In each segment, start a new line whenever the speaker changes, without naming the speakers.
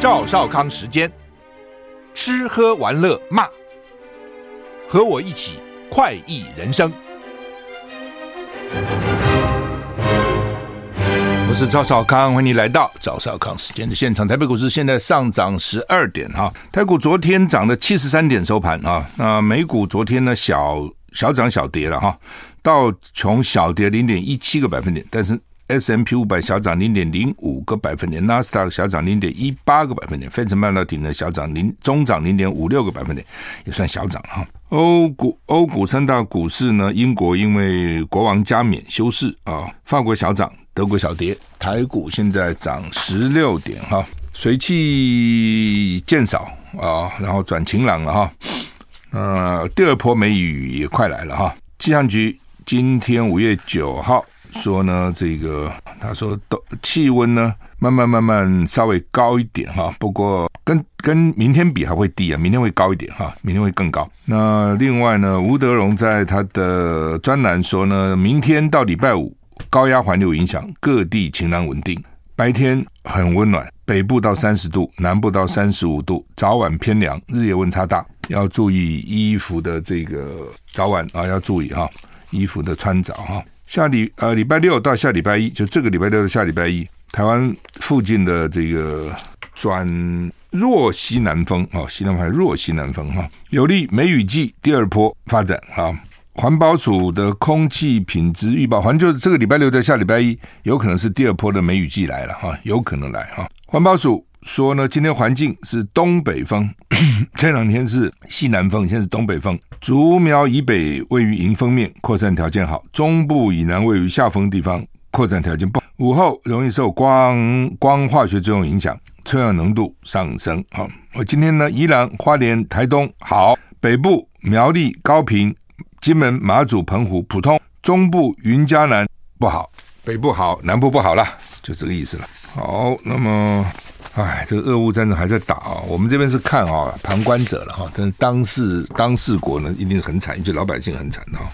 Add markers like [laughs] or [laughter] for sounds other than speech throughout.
赵少康时间，吃喝玩乐骂，和我一起快意人生。我是赵少康，欢迎你来到赵少康时间的现场。台北股市现在上涨十二点哈，台股昨天涨了七十三点收盘啊。那美股昨天呢小小涨小跌了哈，道琼小跌零点一七个百分点，但是。S M P 五百小涨零点零五个百分点，纳斯达克小涨零点一八个百分点，费城半导体呢小涨零中涨零点五六个百分点，也算小涨哈。欧股欧股三大股市呢，英国因为国王加冕休市啊，法国小涨，德国小跌，台股现在涨十六点哈，水气渐少啊，然后转晴朗了哈，呃，第二波梅雨也快来了哈。气象局今天五月九号。说呢，这个他说都气温呢，慢慢慢慢稍微高一点哈，不过跟跟明天比还会低啊，明天会高一点哈，明天会更高。那另外呢，吴德荣在他的专栏说呢，明天到礼拜五，高压环流影响各地晴朗稳定，白天很温暖，北部到三十度，南部到三十五度，早晚偏凉，日夜温差大，要注意衣服的这个早晚啊，要注意哈，衣服的穿着哈。下礼呃礼拜六到下礼拜一，就这个礼拜六到下礼拜一，台湾附近的这个转弱西南风啊，西南风还是弱西南风哈，有利梅雨季第二波发展啊。环保署的空气品质预报，反正就是这个礼拜六到下礼拜一，有可能是第二波的梅雨季来了哈，有可能来哈。环保署说呢，今天环境是东北风，[coughs] 这两天是西南风，现在是东北风。竹苗以北位于迎风面，扩散条件好；中部以南位于下风地方，扩散条件不好。午后容易受光光化学作用影响，臭氧浓度上升。好，我今天呢，宜兰、花莲、台东好，北部苗栗、高屏、金门、马祖、澎湖普通，中部云嘉南不好，北部好，南部不好了，就这个意思了。好，那么。哎，这个俄乌战争还在打啊！我们这边是看啊，旁观者了哈。但是当事当事国呢，一定很惨，因为老百姓很惨的哈。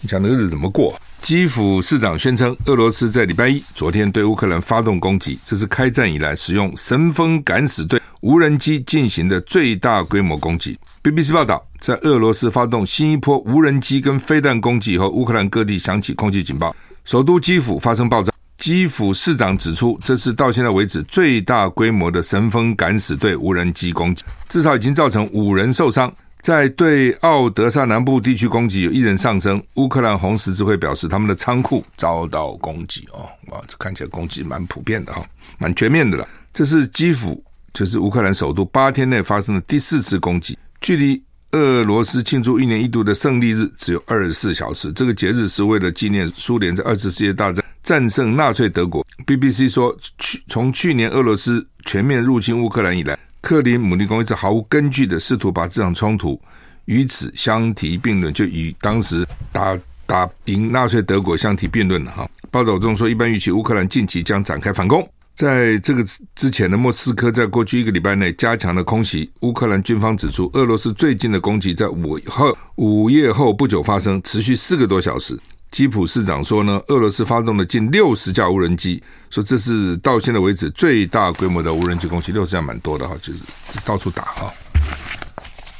你想那个日子怎么过？基辅市长宣称，俄罗斯在礼拜一昨天对乌克兰发动攻击，这是开战以来使用神风敢死队无人机进行的最大规模攻击。BBC 报道，在俄罗斯发动新一波无人机跟飞弹攻击以后，乌克兰各地响起空气警报，首都基辅发生爆炸。基辅市长指出，这是到现在为止最大规模的神风敢死队无人机攻击，至少已经造成五人受伤。在对奥德萨南部地区攻击，有一人丧生。乌克兰红十字会表示，他们的仓库遭到攻击。哦，哇，这看起来攻击蛮普遍的哈，蛮全面的了。这是基辅，就是乌克兰首都，八天内发生的第四次攻击，距离俄罗斯庆祝一年一度的胜利日只有二十四小时。这个节日是为了纪念苏联在二次世界大战。战胜纳粹德国。BBC 说，去从去年俄罗斯全面入侵乌克兰以来，克林姆林宫一直毫无根据的试图把这场冲突与此相提并论，就与当时打打赢纳粹德国相提并论了哈。报道中说，一般预期乌克兰近期将展开反攻。在这个之前的莫斯科，在过去一个礼拜内加强了空袭。乌克兰军方指出，俄罗斯最近的攻击在午后午夜后不久发生，持续四个多小时。基辅市长说呢，俄罗斯发动了近六十架无人机，说这是到现在为止最大规模的无人机攻击，六十架蛮多的哈，就是到处打哈。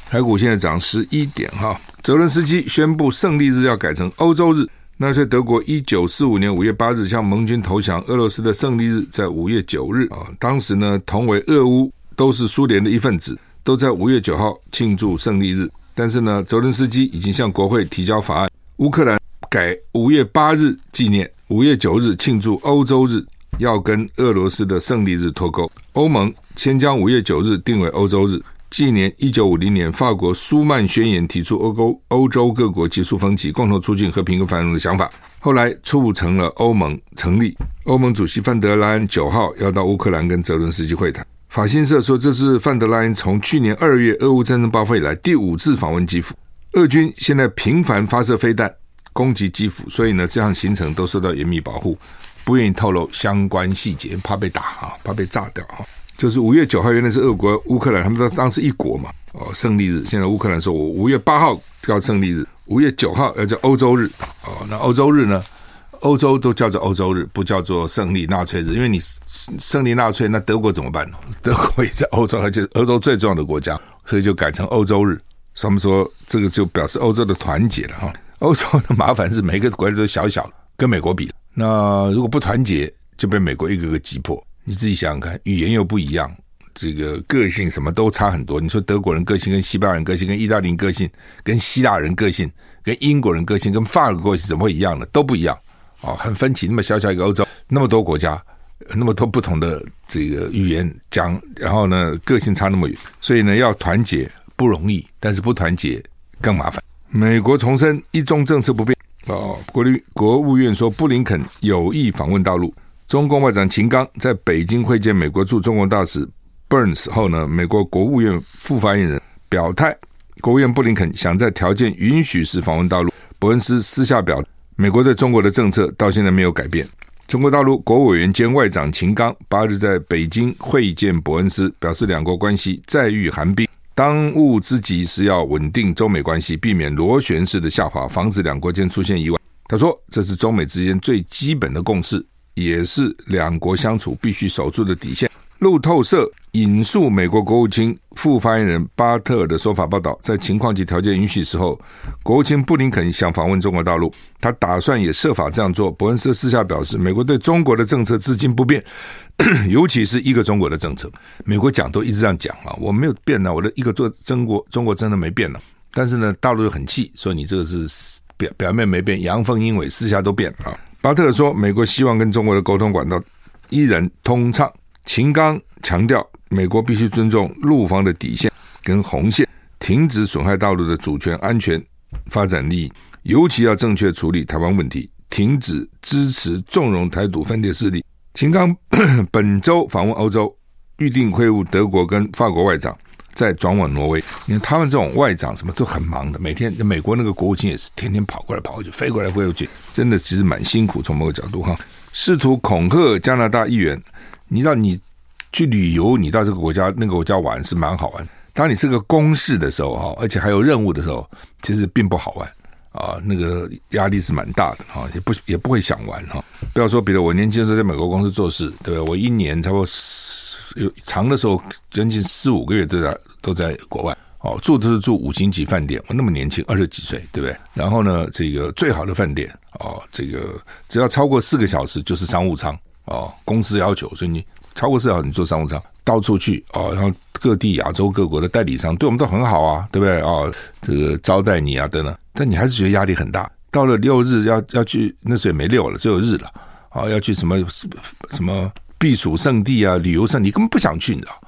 台股现在涨十一点哈，泽伦斯基宣布胜利日要改成欧洲日。纳粹德国一九四五年五月八日向盟军投降，俄罗斯的胜利日在五月九日啊。当时呢，同为俄乌都是苏联的一份子，都在五月九号庆祝胜利日。但是呢，泽伦斯基已经向国会提交法案，乌克兰。改五月八日纪念，五月九日庆祝欧洲日，要跟俄罗斯的胜利日脱钩。欧盟先将五月九日定为欧洲日，纪念一九五零年法国苏曼宣言提出欧欧欧洲各国结束分歧，共同促进和平跟繁荣的想法，后来促成了欧盟成立。欧盟主席范德莱恩九号要到乌克兰跟泽伦斯基会谈。法新社说，这是范德莱恩从去年二月俄乌战争爆发以来第五次访问基辅。俄军现在频繁发射飞弹。攻击基辅，所以呢，这样行程都受到严密保护，不愿意透露相关细节，怕被打啊，怕被炸掉啊。就是五月九号，原来是俄国、乌克兰，他们当当时一国嘛，哦，胜利日。现在乌克兰说，我五月八号叫胜利日，五月九号要叫欧洲日，哦，那欧洲日呢？欧洲都叫做欧洲日，不叫做胜利纳粹日，因为你胜利纳粹，那德国怎么办呢？德国也在欧洲，而且欧洲最重要的国家，所以就改成欧洲日。他们说这个就表示欧洲的团结了哈。欧洲的麻烦是每个国家都小小，跟美国比，那如果不团结，就被美国一个个击破。你自己想想看，语言又不一样，这个个性什么都差很多。你说德国人个性跟西班牙人个性、跟意大利人个性、跟希腊人个性、跟英国人个性、跟法国个性怎么会一样呢？都不一样哦，很分歧。那么小小一个欧洲，那么多国家，那么多不同的这个语言讲，然后呢，个性差那么远，所以呢，要团结不容易，但是不团结更麻烦。美国重申一中政策不变。哦，国立国务院说布林肯有意访问大陆。中共外长秦刚在北京会见美国驻中国大使 Burns 后呢，美国国务院副发言人表态，国务院布林肯想在条件允许时访问大陆。伯恩斯私下表，美国对中国的政策到现在没有改变。中国大陆国务委员兼外长秦刚八日在北京会见伯恩斯，表示两国关系再遇寒冰。当务之急是要稳定中美关系，避免螺旋式的下滑，防止两国间出现意外。他说：“这是中美之间最基本的共识，也是两国相处必须守住的底线。”路透社引述美国国务卿副发言人巴特尔的说法报道，在情况及条件允许时候，国务卿布林肯想访问中国大陆，他打算也设法这样做。伯恩斯私下表示，美国对中国的政策至今不变，[coughs] 尤其是一个中国的政策，美国讲都一直这样讲啊，我没有变呢，我的一个做中国，中国真的没变了。但是呢，大陆又很气，说你这个是表表面没变，阳奉阴违，私下都变啊。巴特尔说，美国希望跟中国的沟通管道依然通畅。秦刚强调，美国必须尊重陆方的底线跟红线，停止损害大陆的主权、安全、发展利益，尤其要正确处理台湾问题，停止支持纵容台独分裂势力。秦刚 [coughs] 本周访问欧洲，预定会晤德国跟法国外长，再转往挪威。你看他们这种外长什么都很忙的，每天美国那个国务卿也是天天跑过来跑过去，飞过来飞过去，真的其实蛮辛苦。从某个角度哈，试图恐吓加拿大议员。你知道你去旅游，你到这个国家那个国家玩是蛮好玩。当你是个公事的时候哈，而且还有任务的时候，其实并不好玩啊，那个压力是蛮大的哈，也不也不会想玩哈。不要说别的，我年轻的时候在美国公司做事，对不对？我一年差不多有长的时候将近四五个月都在都在国外哦，住都是住五星级饭店。我那么年轻，二十几岁，对不对？然后呢，这个最好的饭店哦，这个只要超过四个小时就是商务舱。哦，公司要求，所以你超过四小时你坐商务舱到处去哦，然后各地亚洲各国的代理商对我们都很好啊，对不对？哦，这个招待你啊等等，但你还是觉得压力很大。到了六日要要去，那时候也没六了，只有日了。哦，要去什么什么避暑胜地啊，旅游胜地，你根本不想去，你知道？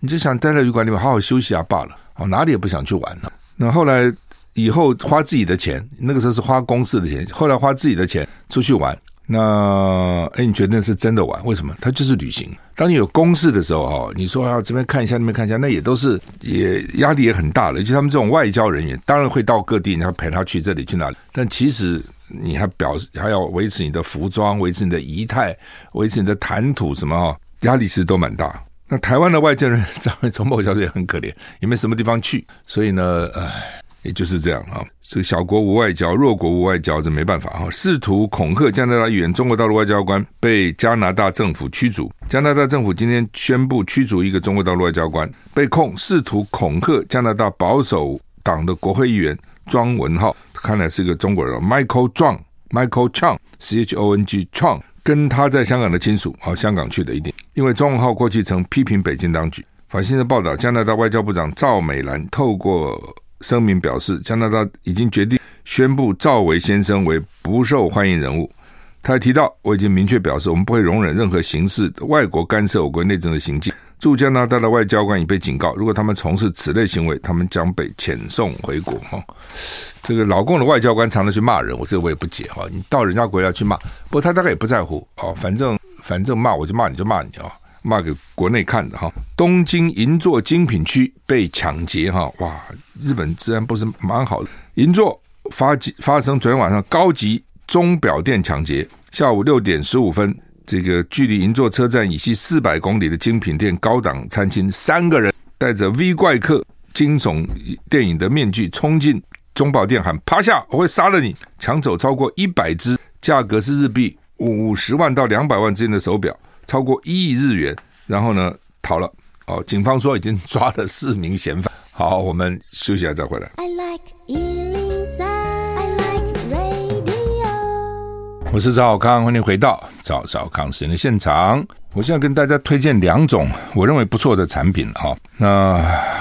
你就想待在旅馆里面好好休息啊罢了。哦，哪里也不想去玩了。那后来以后花自己的钱，那个时候是花公司的钱，后来花自己的钱出去玩。那哎，你觉得那是真的玩？为什么？它就是旅行。当你有公事的时候，哈，你说要这边看一下，那边看一下，那也都是也压力也很大的。就他们这种外交人员，当然会到各地，你要陪他去这里去那里。但其实你还表示还要维持你的服装，维持你的仪态，维持你的谈吐什么哈，压力其实都蛮大。那台湾的外交人员，[laughs] 上面从某角度也很可怜，也没什么地方去，所以呢，唉。也就是这样啊，这个小国无外交，弱国无外交，这没办法哈。试图恐吓加拿大议员，中国大陆外交官被加拿大政府驱逐。加拿大政府今天宣布驱逐一个中国大陆外交官，被控试图恐吓加拿大保守党的国会议员庄文浩，看来是一个中国人，Michael Chang，Michael Chong，C H O N G Chong，跟他在香港的亲属，好，香港去的一定，因为庄文浩过去曾批评北京当局。法新社报道，加拿大外交部长赵美兰透过。声明表示，加拿大已经决定宣布赵薇先生为不受欢迎人物。他还提到，我已经明确表示，我们不会容忍任何形式的外国干涉我国内政的行径。驻加拿大的外交官已被警告，如果他们从事此类行为，他们将被遣送回国。哈，这个老共的外交官常常去骂人，我这个我也不解哈。你到人家国家去骂，不过他大概也不在乎哦，反正反正骂我就骂你就骂你啊。卖给国内看的哈，东京银座精品区被抢劫哈，哇！日本治安不是蛮好的。银座发发生昨天晚上高级钟表店抢劫，下午六点十五分，这个距离银座车站以西四百公里的精品店高档餐厅，三个人戴着 V 怪客惊悚电影的面具冲进钟表店，喊趴下，我会杀了你，抢走超过一百只。价格是日币五十万到两百万之间的手表，超过一亿日元，然后呢逃了。哦，警方说已经抓了四名嫌犯。好，我们休息一下再回来。I like 103, I like radio。我是赵小康，欢迎回到赵少康时间的现场。我现在跟大家推荐两种我认为不错的产品哈。那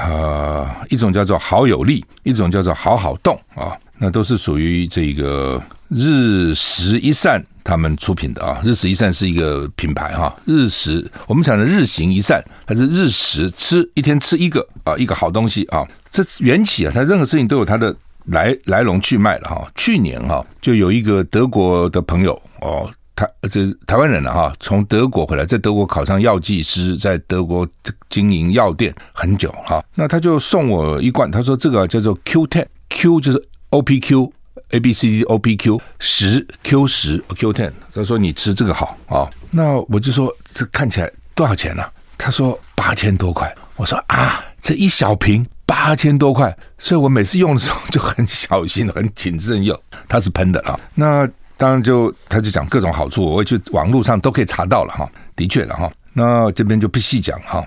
呃，一种叫做好友力，一种叫做好好动啊。那都是属于这个日食一善他们出品的啊。日食一善是一个品牌哈。日食我们讲的日行一善，它是日食吃一天吃一个啊，一个好东西啊。这缘起啊，它任何事情都有它的来来龙去脉了哈。去年哈，就有一个德国的朋友哦，他这台湾人了哈，从德国回来，在德国考上药剂师，在德国经营药店很久哈。那他就送我一罐，他说这个叫做 Q10，Q 就是。O P Q A B C D O P Q 十 Q 十 Q ten，他说你吃这个好啊、那我就说这看起来多少钱呢、啊？他说八千多块。我说啊，这一小瓶八千多块，所以我每次用的时候就很小心，很谨慎用。它是喷的啊，那当然就他就讲各种好处，我会去网络上都可以查到了哈，的确了哈。那这边就不细讲哈。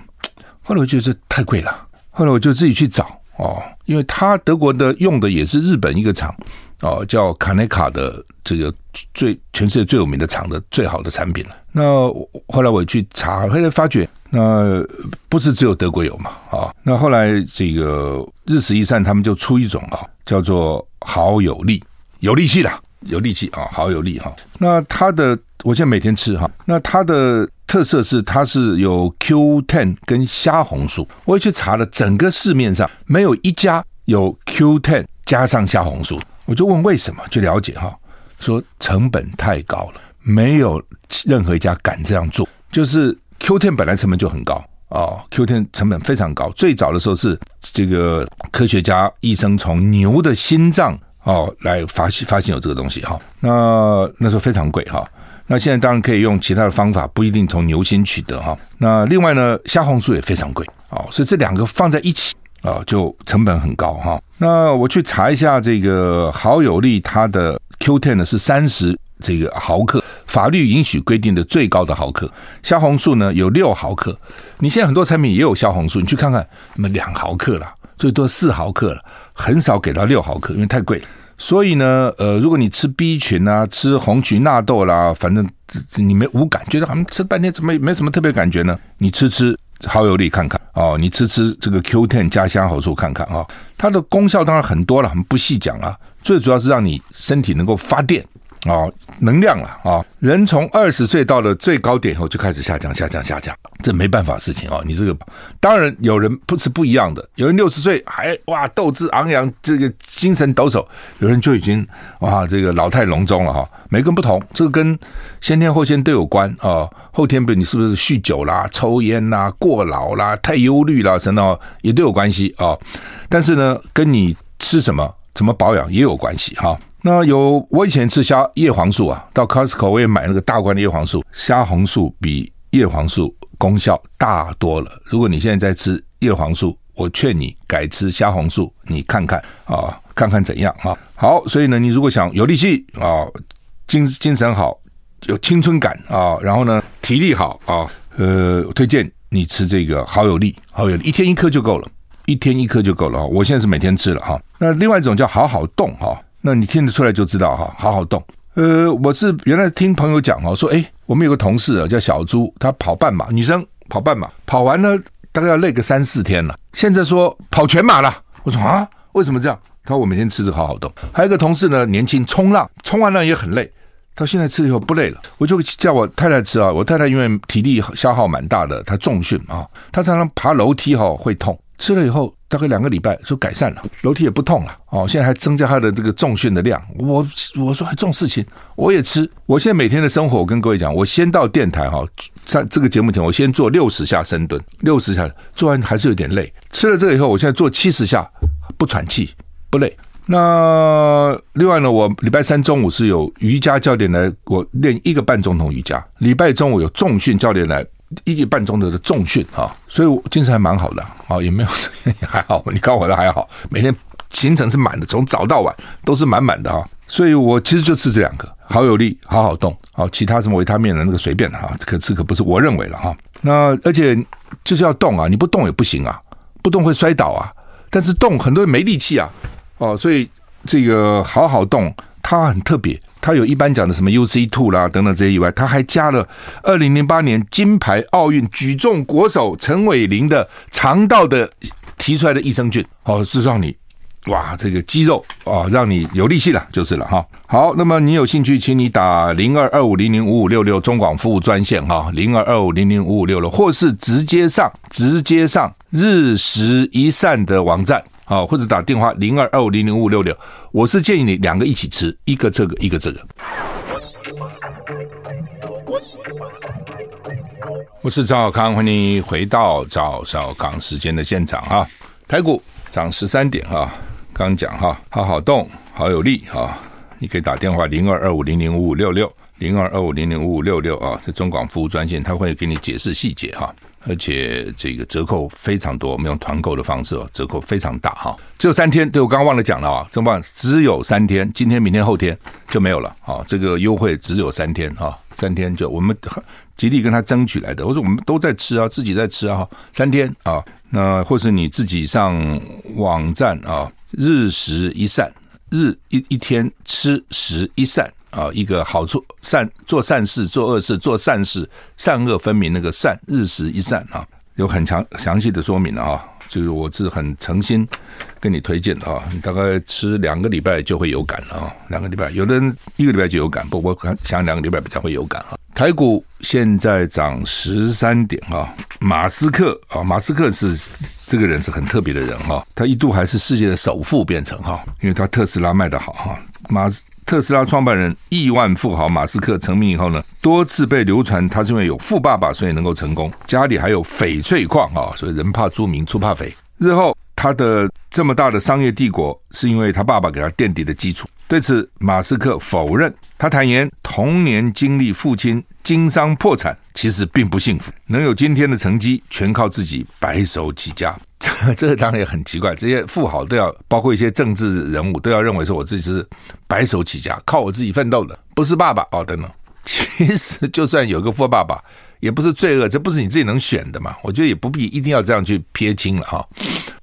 后来我觉得这太贵了，后来我就自己去找。哦，因为他德国的用的也是日本一个厂，哦，叫卡内卡的这个最全世界最有名的厂的最好的产品了。那后来我去查，后来发觉那不是只有德国有嘛，啊、那后来这个日食一善他们就出一种啊、叫做好有力，有力气啦，有力气啊、好有力哈、那它的我现在每天吃哈，那它的。特色是它是有 Q ten 跟虾红素，我也去查了，整个市面上没有一家有 Q ten 加上虾红素，我就问为什么，去了解哈，说成本太高了，没有任何一家敢这样做。就是 Q10 本来成本就很高啊、哦，Q10 成本非常高。最早的时候是这个科学家医生从牛的心脏哦来发现发现有这个东西哈，那那时候非常贵哈。那现在当然可以用其他的方法，不一定从牛心取得哈。那另外呢，虾红素也非常贵哦，所以这两个放在一起啊，就成本很高哈。那我去查一下这个好有力，它的 Q10 呢是三十这个毫克，法律允许规定的最高的毫克。虾红素呢有六毫克，你现在很多产品也有虾红素，你去看看，什么两毫克了，最多四毫克了，很少给到六毫克，因为太贵了。所以呢，呃，如果你吃 B 群啊，吃红曲纳豆啦，反正你没无感，觉得好像吃半天怎么没什么特别感觉呢？你吃吃好有力看看哦，你吃吃这个 Q Ten 加虾红素看看啊，它的功效当然很多了，我们不细讲啊，最主要是让你身体能够发电。哦，能量了啊！人从二十岁到了最高点以后就开始下降，下降，下降，这没办法事情哦。你这个当然有人不是不一样的，有人六十岁还哇斗志昂扬，这个精神抖擞；有人就已经哇这个老态龙钟了哈。每个人不同，这个跟先天后天都有关啊。后天比如你是不是酗酒啦、抽烟啦、过劳啦、太忧虑啦，什么也都有关系啊。但是呢，跟你吃什么、怎么保养也有关系哈。那有我以前吃虾叶黄素啊，到 Costco 我也买那个大罐的叶黄素，虾红素比叶黄素功效大多了。如果你现在在吃叶黄素，我劝你改吃虾红素，你看看啊，看看怎样啊？好，所以呢，你如果想有力气啊，精精神好，有青春感啊，然后呢体力好啊，呃，推荐你吃这个好有力，好有力，一天一颗就够了，一天一颗就够了。我现在是每天吃了哈。那另外一种叫好好动哈。那你听得出来就知道哈，好好动。呃，我是原来听朋友讲哦，说诶，我们有个同事啊叫小朱，他跑半马，女生跑半马，跑完了大概要累个三四天了。现在说跑全马了，我说啊，为什么这样？他说我每天吃着好好动。还有一个同事呢，年轻冲浪，冲完浪也很累，他现在吃以后不累了。我就叫我太太吃啊，我太太因为体力消耗蛮大的，她重训啊，她常常爬楼梯哈会痛。吃了以后，大概两个礼拜说改善了，楼梯也不痛了哦。现在还增加他的这个重训的量。我我说还这种事情，我也吃。我现在每天的生活，我跟各位讲，我先到电台哈，在这个节目前，我先做六十下深蹲，六十下做完还是有点累。吃了这个以后，我现在做七十下不喘气不累。那另外呢，我礼拜三中午是有瑜伽教练来，我练一个半钟头瑜伽。礼拜中午有重训教练来。一个半钟头的重训啊，所以我精神还蛮好的啊，也没有 [laughs] 还好，你看我的还好，每天行程是满的，从早到晚都是满满的啊，所以我其实就吃这两个好有力，好好动，好，其他什么维他命的那个随便的哈，可这可不是我认为了哈。那而且就是要动啊，你不动也不行啊，不动会摔倒啊。但是动很多人没力气啊，哦，所以这个好好动，它很特别，它有一般讲的什么 UC Two 啦等等这些以外，它还加了二零零八年金牌奥运举重国手陈伟霆的肠道的提出来的益生菌，哦，是让你。哇，这个肌肉啊，让你有力气了，就是了哈。好，那么你有兴趣，请你打零二二五零零五五六六中广服务专线哈，零二二五零零五五六六，或是直接上直接上日食一善的网站啊，或者打电话零二二五零零五五六六。我是建议你两个一起吃，一个这个，一个这个。我是赵少康，欢迎回到赵少康时间的现场啊，台股涨十三点哈。刚讲哈，好好动，好有力哈！你可以打电话零二二五零零五五六六零二二五零零五五六六啊，是中广服务专线，他会给你解释细节哈。而且这个折扣非常多，我们用团购的方式哦，折扣非常大哈。只有三天，对我刚刚忘了讲了啊，怎么办？只有三天，今天、明天、后天就没有了啊。这个优惠只有三天哈，三天就我们极力跟他争取来的。我说我们都在吃啊，自己在吃啊，三天啊，那或是你自己上网站啊。日食一善，日一一天吃食一善啊，一个好处善做善事，做恶事做善事，善恶分明那个善，日食一善啊，有很强详细的说明啊，就是我是很诚心跟你推荐的啊，你大概吃两个礼拜就会有感了啊，两个礼拜，有的人一个礼拜就有感，不过我想两个礼拜比较会有感啊。台股现在涨十三点啊，马斯克啊，马斯克是这个人是很特别的人哈，他一度还是世界的首富变成哈，因为他特斯拉卖得好哈。马斯特斯拉创办人亿万富豪马斯克成名以后呢，多次被流传他是因为有富爸爸所以能够成功，家里还有翡翠矿啊，所以人怕出名猪怕肥。日后他的这么大的商业帝国是因为他爸爸给他垫底的基础。对此，马斯克否认。他坦言，童年经历父亲经商破产，其实并不幸福。能有今天的成绩，全靠自己白手起家。这 [laughs] 这当然也很奇怪。这些富豪都要，包括一些政治人物，都要认为说我自己是白手起家，靠我自己奋斗的，不是爸爸哦等等。[laughs] 其实，就算有个富爸爸，也不是罪恶，这不是你自己能选的嘛。我觉得也不必一定要这样去撇清了哈。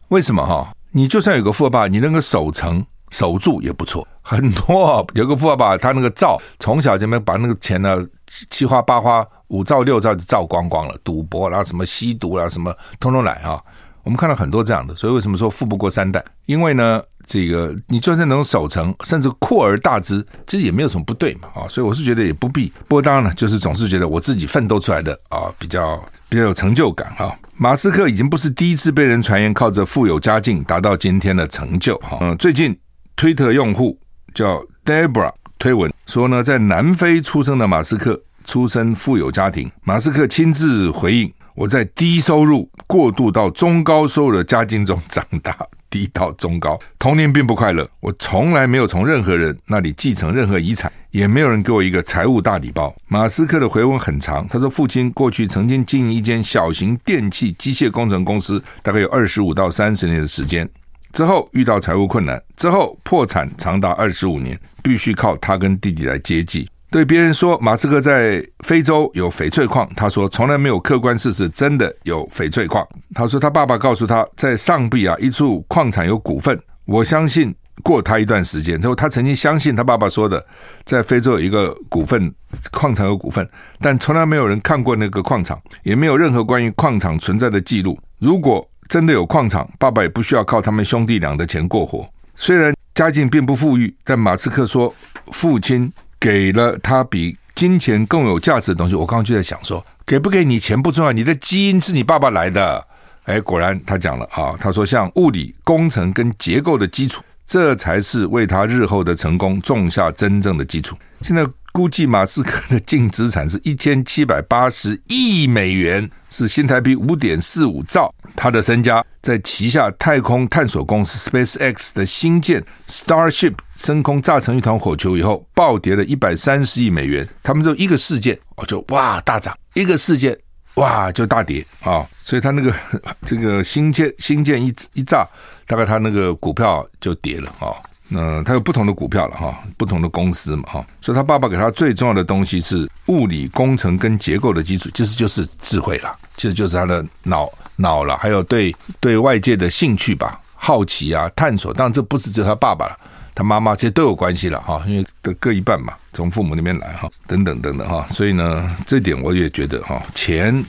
为什么哈？你就算有个富爸爸，你能够守成。守住也不错，很多有个富爸爸，他那个造从小就没把那个钱呢七花八花五造六造就造光光了，赌博啦什么吸毒啦什么通通来啊！我们看到很多这样的，所以为什么说富不过三代？因为呢，这个你就算能守成，甚至扩而大之，其实也没有什么不对嘛啊！所以我是觉得也不必。不过当然了，就是总是觉得我自己奋斗出来的啊，比较比较有成就感哈。马斯克已经不是第一次被人传言靠着富有家境达到今天的成就哈。嗯，最近。推特用户叫 Debra 推文说呢，在南非出生的马斯克出身富有家庭。马斯克亲自回应：“我在低收入过渡到中高收入的家境中长大，低到中高，童年并不快乐。我从来没有从任何人那里继承任何遗产，也没有人给我一个财务大礼包。”马斯克的回文很长，他说：“父亲过去曾经经营一间小型电器机械工程公司，大概有二十五到三十年的时间。”之后遇到财务困难，之后破产长达二十五年，必须靠他跟弟弟来接济。对别人说马斯克在非洲有翡翠矿，他说从来没有客观事实，真的有翡翠矿。他说他爸爸告诉他在上臂啊一处矿场有股份，我相信过他一段时间之后，他曾经相信他爸爸说的，在非洲有一个股份矿场有股份，但从来没有人看过那个矿场，也没有任何关于矿场存在的记录。如果真的有矿场，爸爸也不需要靠他们兄弟俩的钱过活。虽然家境并不富裕，但马斯克说，父亲给了他比金钱更有价值的东西。我刚刚就在想说，给不给你钱不重要，你的基因是你爸爸来的。哎，果然他讲了啊，他说像物理、工程跟结构的基础，这才是为他日后的成功种下真正的基础。现在。估计马斯克的净资产是一千七百八十亿美元，是新台币五点四五兆。他的身家在旗下太空探索公司 SpaceX 的新舰 Starship 升空炸成一团火球以后，暴跌了一百三十亿美元。他们就一个事件，哦，就哇大涨；一个事件，哇就大跌啊、所以他那个 [laughs] 这个新舰新舰一一炸，大概他那个股票就跌了啊。那他有不同的股票了哈，不同的公司嘛哈，所以他爸爸给他最重要的东西是物理工程跟结构的基础，其实就是智慧了，其实就是他的脑脑了，还有对对外界的兴趣吧，好奇啊，探索。当然这不是只有他爸爸了，他妈妈其实都有关系了哈，因为各各一半嘛，从父母那边来哈，等等等等哈，所以呢，这点我也觉得哈，钱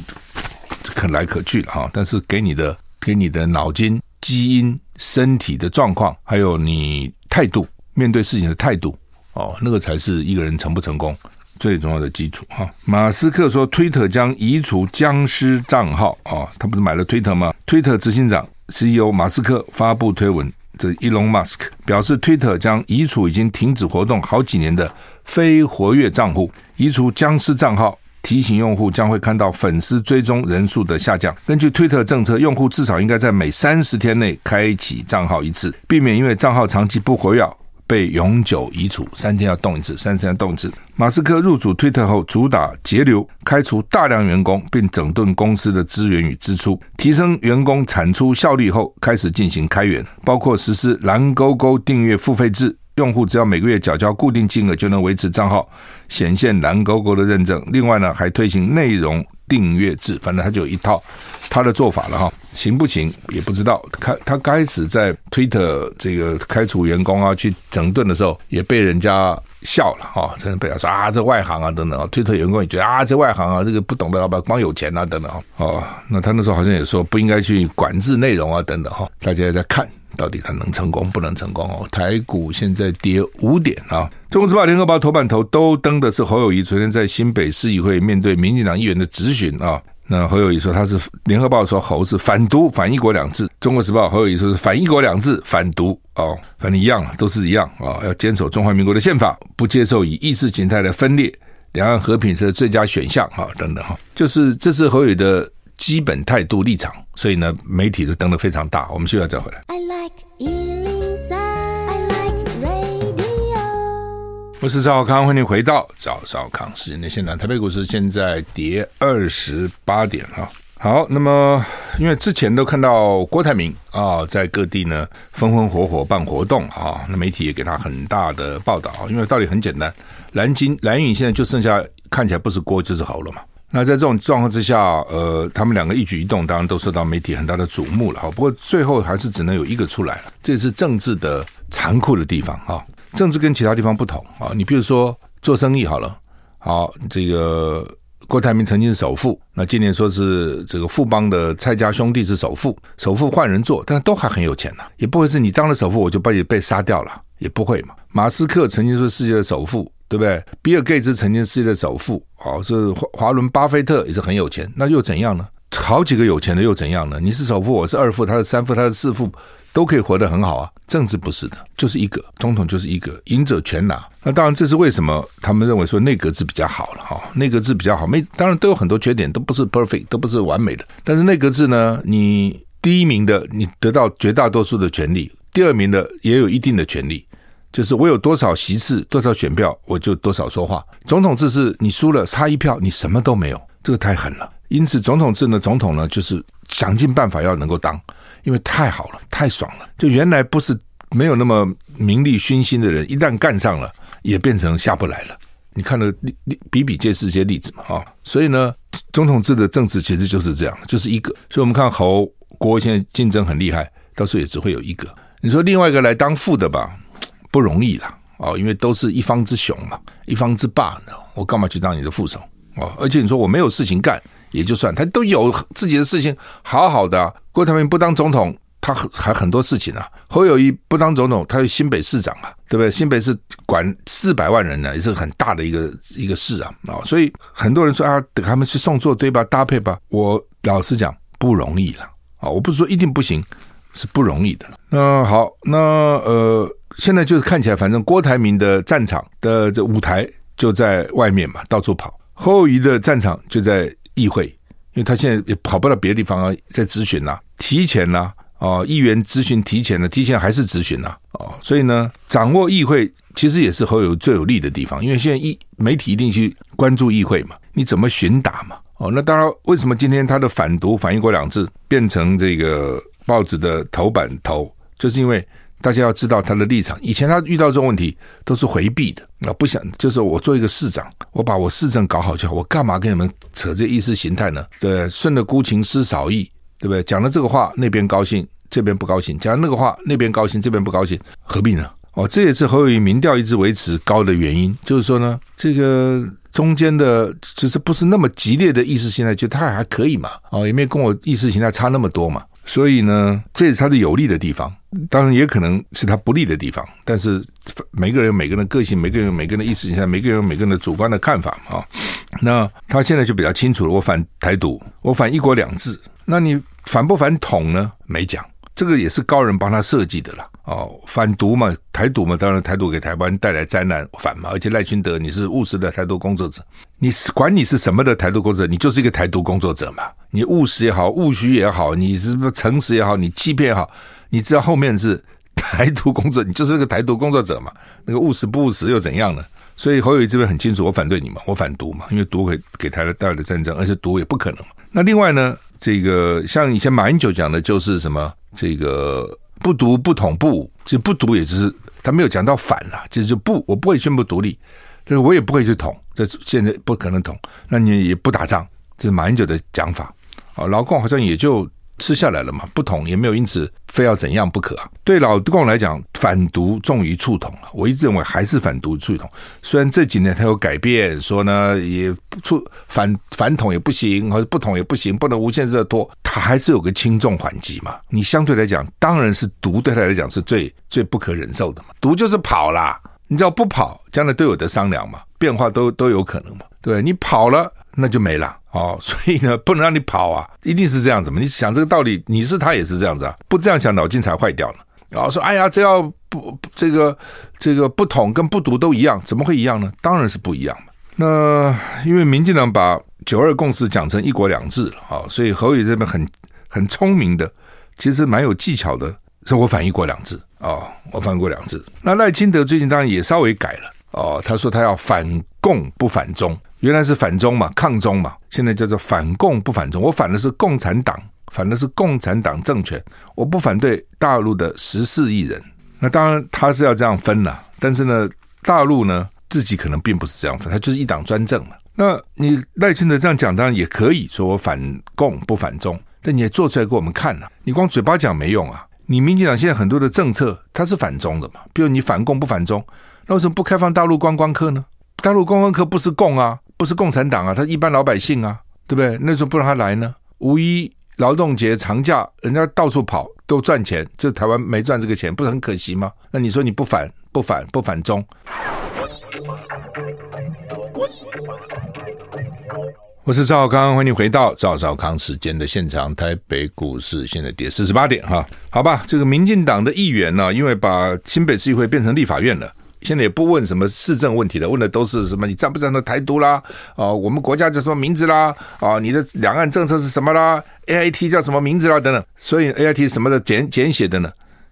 可来可去了哈，但是给你的给你的脑筋、基因、身体的状况，还有你。态度，面对事情的态度，哦，那个才是一个人成不成功最重要的基础哈。马斯克说，推特将移除僵尸账号啊，他不是买了推特吗？推特执行长 CEO 马斯克发布推文，这 Elon Musk 表示，推特将移除已经停止活动好几年的非活跃账户，移除僵尸账号。提醒用户将会看到粉丝追踪人数的下降。根据推特政策，用户至少应该在每三十天内开启账号一次，避免因为账号长期不活跃被永久移除。三天要动一次，三天要动一次。马斯克入主推特后，主打节流，开除大量员工，并整顿公司的资源与支出，提升员工产出效率后，开始进行开源，包括实施蓝勾勾订阅付费制。用户只要每个月缴交固定金额，就能维持账号显现蓝勾勾的认证。另外呢，还推行内容订阅制，反正他就有一套他的做法了哈。行不行也不知道。他他开始在推特这个开除员工啊，去整顿的时候，也被人家笑了哈，真的被他说啊，这外行啊等等啊。推特员工也觉得啊，这外行啊，这个不懂得老板光有钱啊等等啊。哦，那他那时候好像也说不应该去管制内容啊等等哈。大家也在看。到底他能成功不能成功哦？台股现在跌五点啊！中国时报、联合报头版头都登的是侯友谊昨天在新北市议会面对民进党议员的质询啊。那侯友谊说他是联合报说侯是反独反一国两制，中国时报侯友谊说是反一国两制反独哦，反正一样都是一样啊，要坚守中华民国的宪法，不接受以意识形态的分裂，两岸和平是最佳选项啊，等等哈，就是这是侯友的。基本态度立场，所以呢，媒体都登得非常大。我们需要再回来。I like 103, I like radio。我是赵少康，欢迎回到赵少康时间的现场。台北股市现在跌二十八点哈。好，那么因为之前都看到郭台铭啊，在各地呢风风火火办活动啊，那媒体也给他很大的报道。因为道理很简单，蓝金蓝营现在就剩下看起来不是郭就是侯了嘛。那在这种状况之下，呃，他们两个一举一动当然都受到媒体很大的瞩目了哈。不过最后还是只能有一个出来了，这是政治的残酷的地方哈。政治跟其他地方不同啊。你比如说做生意好了，好，这个郭台铭曾经是首富，那今年说是这个富邦的蔡家兄弟是首富，首富换人做，但都还很有钱呐，也不会是你当了首富我就把你被杀掉了，也不会嘛。马斯克曾经是世界的首富。对不对？比尔盖茨曾经是世界的首富，哦，是华华伦巴菲特也是很有钱，那又怎样呢？好几个有钱的又怎样呢？你是首富，我是二富，他是三富，他是四富，都可以活得很好啊。政治不是的，就是一个总统，就是一个赢者全拿。那当然，这是为什么他们认为说内阁制比较好了哈？内阁制比较好，没当然都有很多缺点，都不是 perfect，都不是完美的。但是内阁制呢，你第一名的你得到绝大多数的权利，第二名的也有一定的权利。就是我有多少席次、多少选票，我就多少说话。总统制是你输了差一票，你什么都没有，这个太狠了。因此，总统制呢，总统呢，就是想尽办法要能够当，因为太好了，太爽了。就原来不是没有那么名利熏心的人，一旦干上了，也变成下不来了。你看了比比皆是这些例子嘛，啊，所以呢，总统制的政治其实就是这样，就是一个。所以我们看侯国现在竞争很厉害，到时候也只会有一个。你说另外一个来当副的吧？不容易了哦，因为都是一方之雄嘛，一方之霸呢，我干嘛去当你的副手哦？而且你说我没有事情干也就算，他都有自己的事情，好好的。郭台铭不当总统，他还很多事情啊。侯友谊不当总统，他是新北市长啊，对不对？新北市管四百万人呢，也是很大的一个一个市啊啊。所以很多人说啊，等他们去送作堆吧，搭配吧。我老实讲，不容易了啊。我不是说一定不行，是不容易的。那好，那呃。现在就是看起来，反正郭台铭的战场的这舞台就在外面嘛，到处跑。侯友宜的战场就在议会，因为他现在也跑不到别的地方啊，在咨询呐，提前呐，哦，议员咨询提前了，提前还是咨询呐，哦，所以呢，掌握议会其实也是侯友最有利的地方，因为现在议媒体一定去关注议会嘛，你怎么寻打嘛，哦，那当然，为什么今天他的反独反一国两制变成这个报纸的头版头，就是因为。大家要知道他的立场。以前他遇到这种问题都是回避的，那，不想就是我做一个市长，我把我市政搞好就好，我干嘛跟你们扯这意识形态呢？对，顺了孤情失少义，对不对？讲了这个话，那边高兴，这边不高兴；讲那个话，那边高兴，这边不高兴，何必呢？哦，这也是侯友宜民调一直维持高的原因，就是说呢，这个。中间的就是不是那么激烈的意识形态，就他还可以嘛，哦，也没有跟我意识形态差那么多嘛，所以呢，这是他的有利的地方，当然也可能是他不利的地方。但是每个人有每个人的个性，每个人有每个人的意识形态，每个人有每个人的主观的看法啊。那他现在就比较清楚了，我反台独，我反一国两制。那你反不反统呢？没讲，这个也是高人帮他设计的了。哦，反独嘛，台独嘛，当然台独给台湾带来灾难，反嘛。而且赖清德，你是务实的台独工作者，你是管你是什么的台独工作者，你就是一个台独工作者嘛。你务实也好，务虚也好，你是不是诚实也好，你欺骗也好，你知道后面是台独工作，你就是个台独工作者嘛。那个务实不务实又怎样呢？所以侯友宜这边很清楚，我反对你嘛，我反独嘛，因为独给给台湾带来的战争，而且独也不可能。那另外呢，这个像以前马英九讲的就是什么这个。不独不统不武，其实不独也就是他没有讲到反了，就是不，我不会宣布独立，这个我也不会去统，这现在不可能统，那你也不打仗，这是马英九的讲法啊，劳共好像也就。吃下来了嘛，不统也没有因此非要怎样不可啊。对老共来讲，反毒重于触统啊。我一直认为还是反独促统。虽然这几年他有改变，说呢也促反反统也不行，或者不统也不行，不能无限制的拖，他还是有个轻重缓急嘛。你相对来讲，当然是毒对他来讲是最最不可忍受的嘛。毒就是跑啦，你只要不跑，将来都有得商量嘛，变化都都有可能嘛。对，你跑了那就没了。哦，[laughs] 所以呢，不能让你跑啊，一定是这样子嘛。你想这个道理，你是他也是这样子啊，不这样想脑筋才坏掉了。然后说，哎呀，这要不这个这个不统跟不独都一样，怎么会一样呢？当然是不一样嘛。那因为民进党把九二共识讲成一国两制了啊，所以侯友这边很很聪明的，其实蛮有技巧的，说我反一国两制啊，我反一国两制。那赖清德最近当然也稍微改了哦，他说他要反共不反中。原来是反中嘛，抗中嘛，现在叫做反共不反中。我反的是共产党，反的是共产党政权，我不反对大陆的十四亿人。那当然他是要这样分了，但是呢，大陆呢自己可能并不是这样分，他就是一党专政嘛。那你赖清德这样讲，当然也可以说我反共不反中，但你也做出来给我们看呐。你光嘴巴讲没用啊。你民进党现在很多的政策它是反中的嘛，比如你反共不反中，那为什么不开放大陆观光客呢？大陆观光客不是共啊。不是共产党啊，他一般老百姓啊，对不对？那时候不让他来呢？五一劳动节长假，人家到处跑都赚钱，这台湾没赚这个钱，不是很可惜吗？那你说你不反不反不反中？我是赵少康，欢迎回到赵少康时间的现场。台北股市现在跌四十八点哈，好吧，这个民进党的议员呢，因为把新北市议会变成立法院了。现在也不问什么市政问题了，问的都是什么？你站不赞成台独啦？啊，我们国家叫什么名字啦？啊，你的两岸政策是什么啦？AIT 叫什么名字啦？等等。所以 AIT 什么的简简写的呢？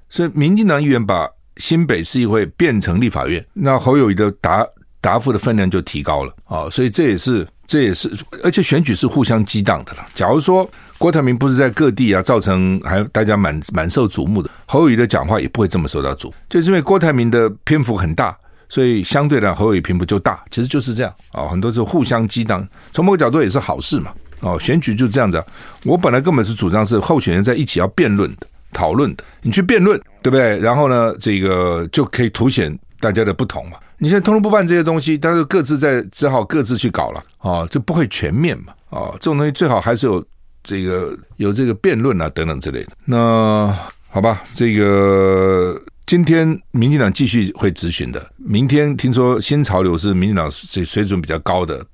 所以民进党议员把新北市议会变成立法院，那侯友谊的答答复的分量就提高了啊。所以这也是这也是，而且选举是互相激荡的了。假如说。郭台铭不是在各地啊，造成还大家蛮蛮受瞩目的。侯友宜的讲话也不会这么受到瞩，就是因为郭台铭的篇幅很大，所以相对的侯友宜篇幅就大。其实就是这样啊，很多是互相激荡，从某个角度也是好事嘛。哦，选举就这样子。我本来根本是主张是候选人在一起要辩论的、讨论的，你去辩论，对不对？然后呢，这个就可以凸显大家的不同嘛。你现在通通不办这些东西，但是各自在只好各自去搞了啊，就不会全面嘛。啊，这种东西最好还是有。这个有这个辩论啊等等之类的，那好吧，这个今天民进党继续会质询的，明天听说新潮流是民进党水水准比较高的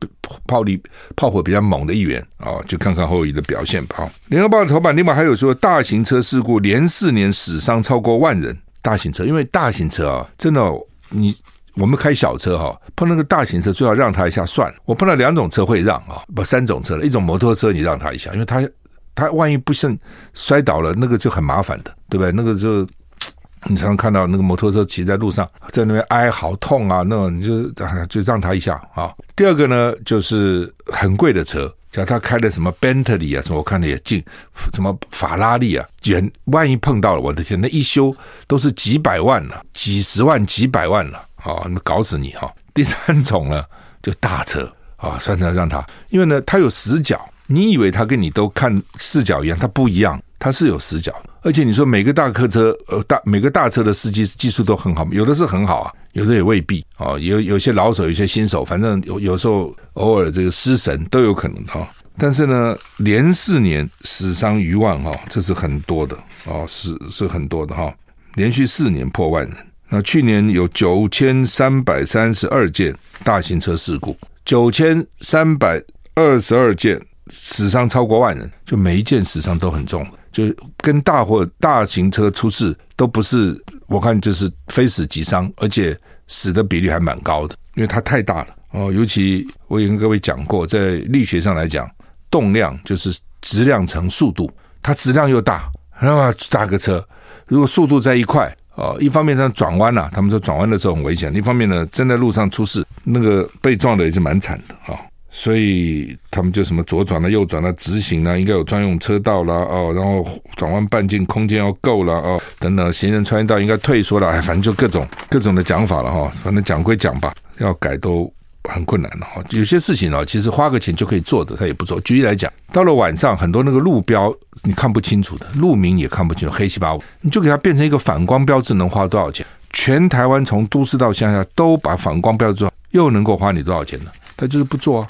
炮力炮火比较猛的议员啊，就看看侯友宜的表现吧。联合报的头版另外还有说，大型车事故连四年死伤超过万人，大型车因为大型车啊，真的你。我们开小车哈，碰那个大型车最好让他一下算了。我碰到两种车会让啊，不三种车了，一种摩托车你让他一下，因为他他万一不慎摔倒了，那个就很麻烦的，对不对？那个就你常常看到那个摩托车骑在路上，在那边哀嚎痛啊，那种你就就让他一下啊。第二个呢，就是很贵的车叫他开的什么 Bentley 啊，什么我看的也近，什么法拉利啊，远万一碰到了，我的天，那一修都是几百万了，几十万、几百万了，啊，那搞死你哈！第三种呢，就大车啊，算算让他，因为呢，他有死角，你以为他跟你都看视角一样，他不一样，他是有死角，而且你说每个大客车，呃，大每个大车的司机技术都很好，有的是很好啊，有的也未必啊，有有些老手，有些新手，反正有有时候偶尔这个失神都有可能的哈。但是呢，连四年死伤逾万哈，这是很多的啊，是是很多的哈，连续四年破万人。那去年有九千三百三十二件大型车事故，九千三百二十二件死伤超过万人，就每一件死伤都很重，就跟大货大型车出事都不是，我看就是非死即伤，而且死的比例还蛮高的，因为它太大了哦。尤其我也跟各位讲过，在力学上来讲。动量就是质量乘速度，它质量又大，那么大个车，如果速度在一块哦，一方面它转弯了，他们说转弯的时候很危险；一方面呢，正在路上出事，那个被撞的也是蛮惨的啊、哦。所以他们就什么左转了、右转了、直行了，应该有专用车道了哦，然后转弯半径空间要够了哦，等等，行人穿越道应该退缩了，哎，反正就各种各种的讲法了哈、哦。反正讲归讲吧，要改都。很困难了哈，有些事情呢，其实花个钱就可以做的，他也不做。举例来讲，到了晚上，很多那个路标你看不清楚的，路名也看不清楚，黑七八五，你就给它变成一个反光标志，能花多少钱？全台湾从都市到乡下都把反光标志，又能够花你多少钱呢？他就是不做啊。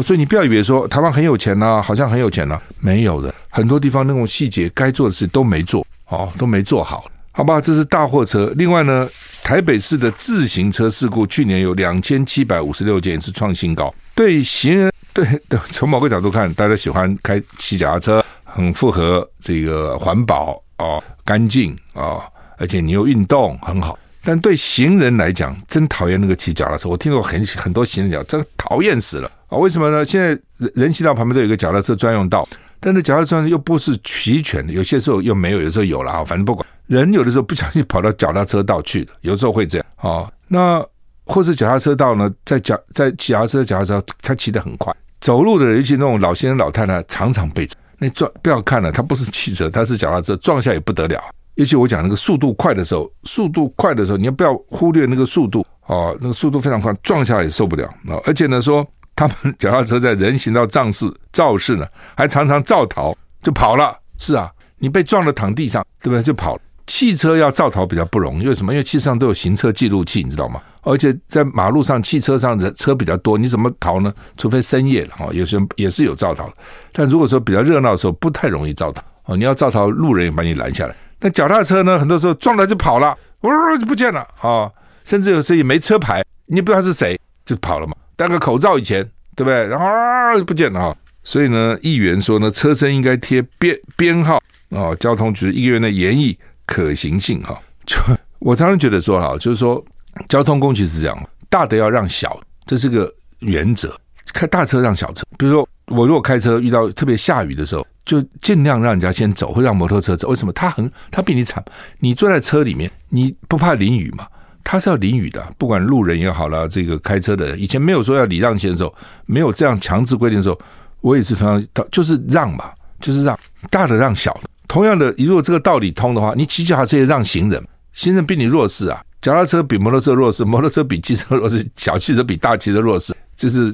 所以你不要以为说台湾很有钱呐、好像很有钱呐、没有的，很多地方那种细节该做的事都没做哦，都没做好。好吧，这是大货车。另外呢，台北市的自行车事故去年有两千七百五十六件，是创新高。对行人，对，从某个角度看，大家喜欢开骑脚踏车，很符合这个环保哦，干净啊，而且你又运动很好。但对行人来讲，真讨厌那个骑脚踏车。我听过很很多行人讲，真讨厌死了啊！为什么呢？现在人人行道旁边都有一个脚踏车专用道，但是脚踏车又不是齐全的，有些时候又没有，有时候有了啊，反正不管。人有的时候不小心跑到脚踏车道去的，有时候会这样啊。那或是脚踏车道呢，在脚在骑脚踏车脚踏车，他骑得很快，走路的人，尤其那种老先生老太太，常常被那撞。不要看了，他不是汽车，他是脚踏车，撞下也不得了。尤其我讲那个速度快的时候，速度快的时候，你要不要忽略那个速度哦？那个速度非常快，撞下来也受不了啊！而且呢，说他们脚踏车在人行道肇事肇事呢，还常常肇逃就跑了。是啊，你被撞了躺地上，对不对？就跑了。汽车要肇逃比较不容易，为什么？因为汽车上都有行车记录器，你知道吗？而且在马路上，汽车上人车比较多，你怎么逃呢？除非深夜了哈，有些也是有肇逃的。但如果说比较热闹的时候，不太容易肇逃哦。你要肇逃，路人也把你拦下来。但脚踏车呢，很多时候撞了就跑了，呜就不见了啊！甚至有时也没车牌，你不知道是谁就跑了嘛。戴个口罩以前，对不对？然后啊就不见了哈。所以呢，议员说呢，车身应该贴编编号啊，交通局一个月内研议。可行性哈，就我常常觉得说哈，就是说交通工具是这样，大的要让小，这是个原则。开大车让小车，比如说我如果开车遇到特别下雨的时候，就尽量让人家先走，会让摩托车走。为什么？他很他比你惨，你坐在车里面，你不怕淋雨吗？他是要淋雨的，不管路人也好了，这个开车的，以前没有说要礼让行的时候，没有这样强制规定的时候，我也是同样，就是让嘛，就是让大的让小的。同样的，如果这个道理通的话，你骑脚踏车也让行人，行人比你弱势啊。脚踏车比摩托车弱势，摩托车比汽车弱势，小汽车比大汽车弱势，这是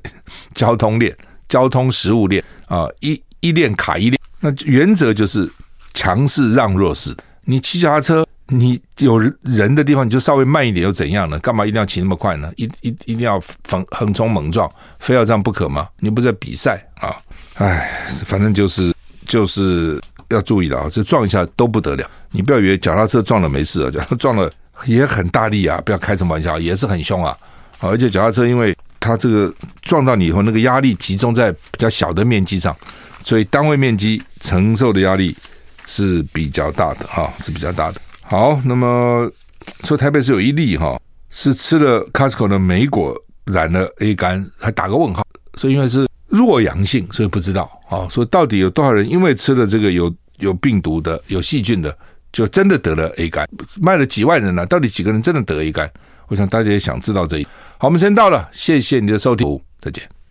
[laughs] 交通链、交通食物链啊，一一链卡一链。那原则就是强势让弱势。你骑脚踏车，你有人的地方你就稍微慢一点又怎样呢？干嘛一定要骑那么快呢？一一一定要横横冲猛撞，非要这样不可吗？你不是在比赛啊？哎，反正就是就是。要注意的啊，这撞一下都不得了。你不要以为脚踏车撞了没事啊，脚踏撞了也很大力啊，不要开什么玩笑，也是很凶啊。而且脚踏车因为它这个撞到你以后，那个压力集中在比较小的面积上，所以单位面积承受的压力是比较大的哈，是比较大的。好，那么说台北市有一例哈，是吃了 Costco 的莓果染了 A 肝，还打个问号，所以因为是。弱阳性，所以不知道啊。说到底有多少人因为吃了这个有有病毒的、有细菌的，就真的得了 A 肝？卖了几万人了，到底几个人真的得 A 肝？我想大家也想知道这一。好，我们时间到了，谢谢你的收听，再见。